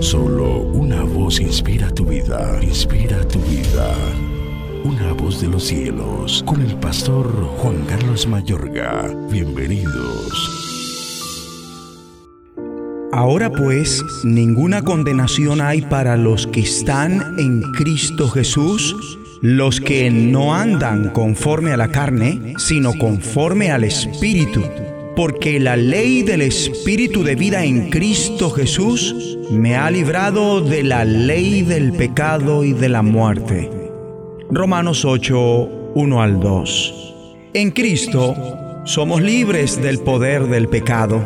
Solo una voz inspira tu vida, inspira tu vida. Una voz de los cielos, con el pastor Juan Carlos Mayorga. Bienvenidos. Ahora pues, ninguna condenación hay para los que están en Cristo Jesús, los que no andan conforme a la carne, sino conforme al Espíritu porque la ley del Espíritu de vida en Cristo Jesús me ha librado de la ley del pecado y de la muerte. Romanos 8, 1 al 2. En Cristo somos libres del poder del pecado.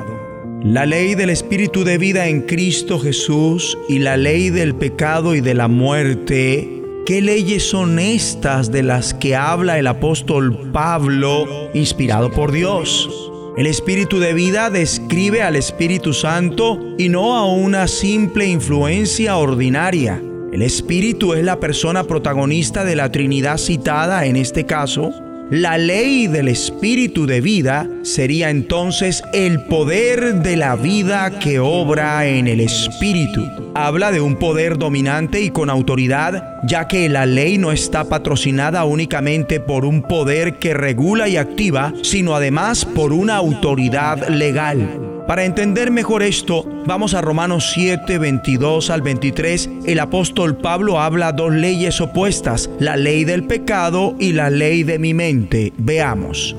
La ley del Espíritu de vida en Cristo Jesús y la ley del pecado y de la muerte ¿Qué leyes son estas de las que habla el apóstol Pablo, inspirado por Dios? El Espíritu de vida describe al Espíritu Santo y no a una simple influencia ordinaria. El Espíritu es la persona protagonista de la Trinidad citada en este caso la ley del espíritu de vida sería entonces el poder de la vida que obra en el espíritu. Habla de un poder dominante y con autoridad, ya que la ley no está patrocinada únicamente por un poder que regula y activa, sino además por una autoridad legal. Para entender mejor esto, vamos a Romanos 7, 22 al 23. El apóstol Pablo habla dos leyes opuestas, la ley del pecado y la ley de mi mente. Veamos.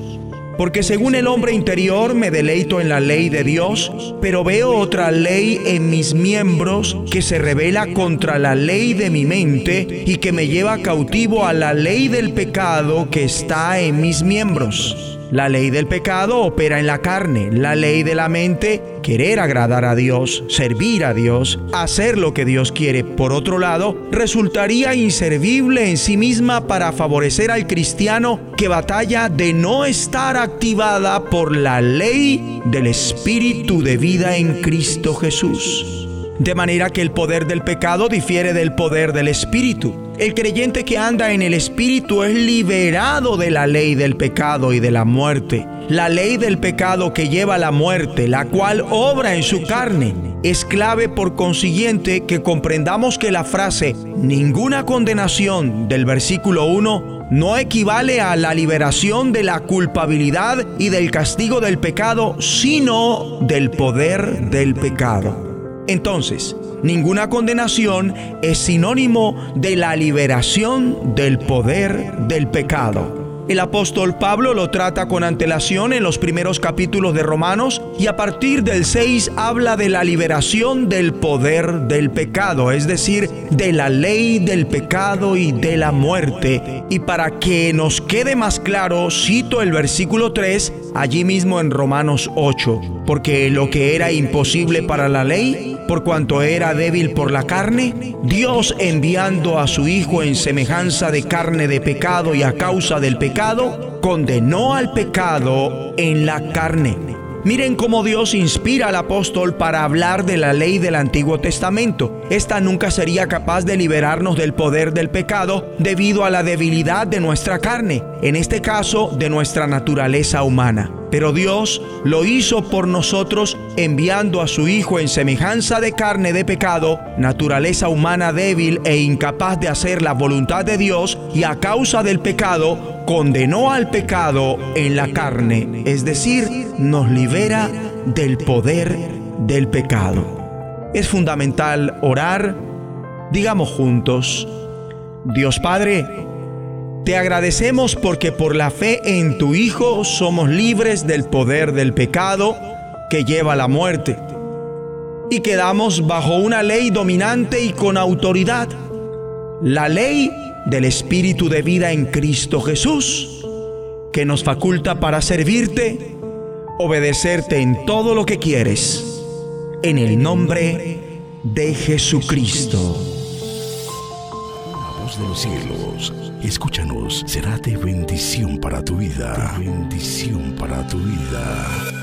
Porque según el hombre interior me deleito en la ley de Dios, pero veo otra ley en mis miembros que se revela contra la ley de mi mente y que me lleva cautivo a la ley del pecado que está en mis miembros. La ley del pecado opera en la carne, la ley de la mente, querer agradar a Dios, servir a Dios, hacer lo que Dios quiere. Por otro lado, resultaría inservible en sí misma para favorecer al cristiano que batalla de no estar activada por la ley del Espíritu de vida en Cristo Jesús. De manera que el poder del pecado difiere del poder del Espíritu. El creyente que anda en el Espíritu es liberado de la ley del pecado y de la muerte. La ley del pecado que lleva a la muerte, la cual obra en su carne. Es clave por consiguiente que comprendamos que la frase ninguna condenación del versículo 1 no equivale a la liberación de la culpabilidad y del castigo del pecado, sino del poder del pecado. Entonces, ninguna condenación es sinónimo de la liberación del poder del pecado. El apóstol Pablo lo trata con antelación en los primeros capítulos de Romanos y a partir del 6 habla de la liberación del poder del pecado, es decir, de la ley del pecado y de la muerte. Y para que nos quede más claro, cito el versículo 3 allí mismo en Romanos 8, porque lo que era imposible para la ley, por cuanto era débil por la carne, Dios enviando a su Hijo en semejanza de carne de pecado y a causa del pecado, condenó al pecado en la carne. Miren cómo Dios inspira al apóstol para hablar de la ley del Antiguo Testamento. Esta nunca sería capaz de liberarnos del poder del pecado debido a la debilidad de nuestra carne, en este caso de nuestra naturaleza humana. Pero Dios lo hizo por nosotros enviando a su Hijo en semejanza de carne de pecado, naturaleza humana débil e incapaz de hacer la voluntad de Dios, y a causa del pecado condenó al pecado en la carne, es decir, nos libera del poder del pecado. Es fundamental orar, digamos juntos, Dios Padre, te agradecemos porque por la fe en tu Hijo somos libres del poder del pecado que lleva a la muerte y quedamos bajo una ley dominante y con autoridad, la ley del Espíritu de vida en Cristo Jesús, que nos faculta para servirte, obedecerte en todo lo que quieres, en el nombre de Jesucristo. La voz de los cielos Escúchanos, será de bendición para tu vida. bendición para tu vida.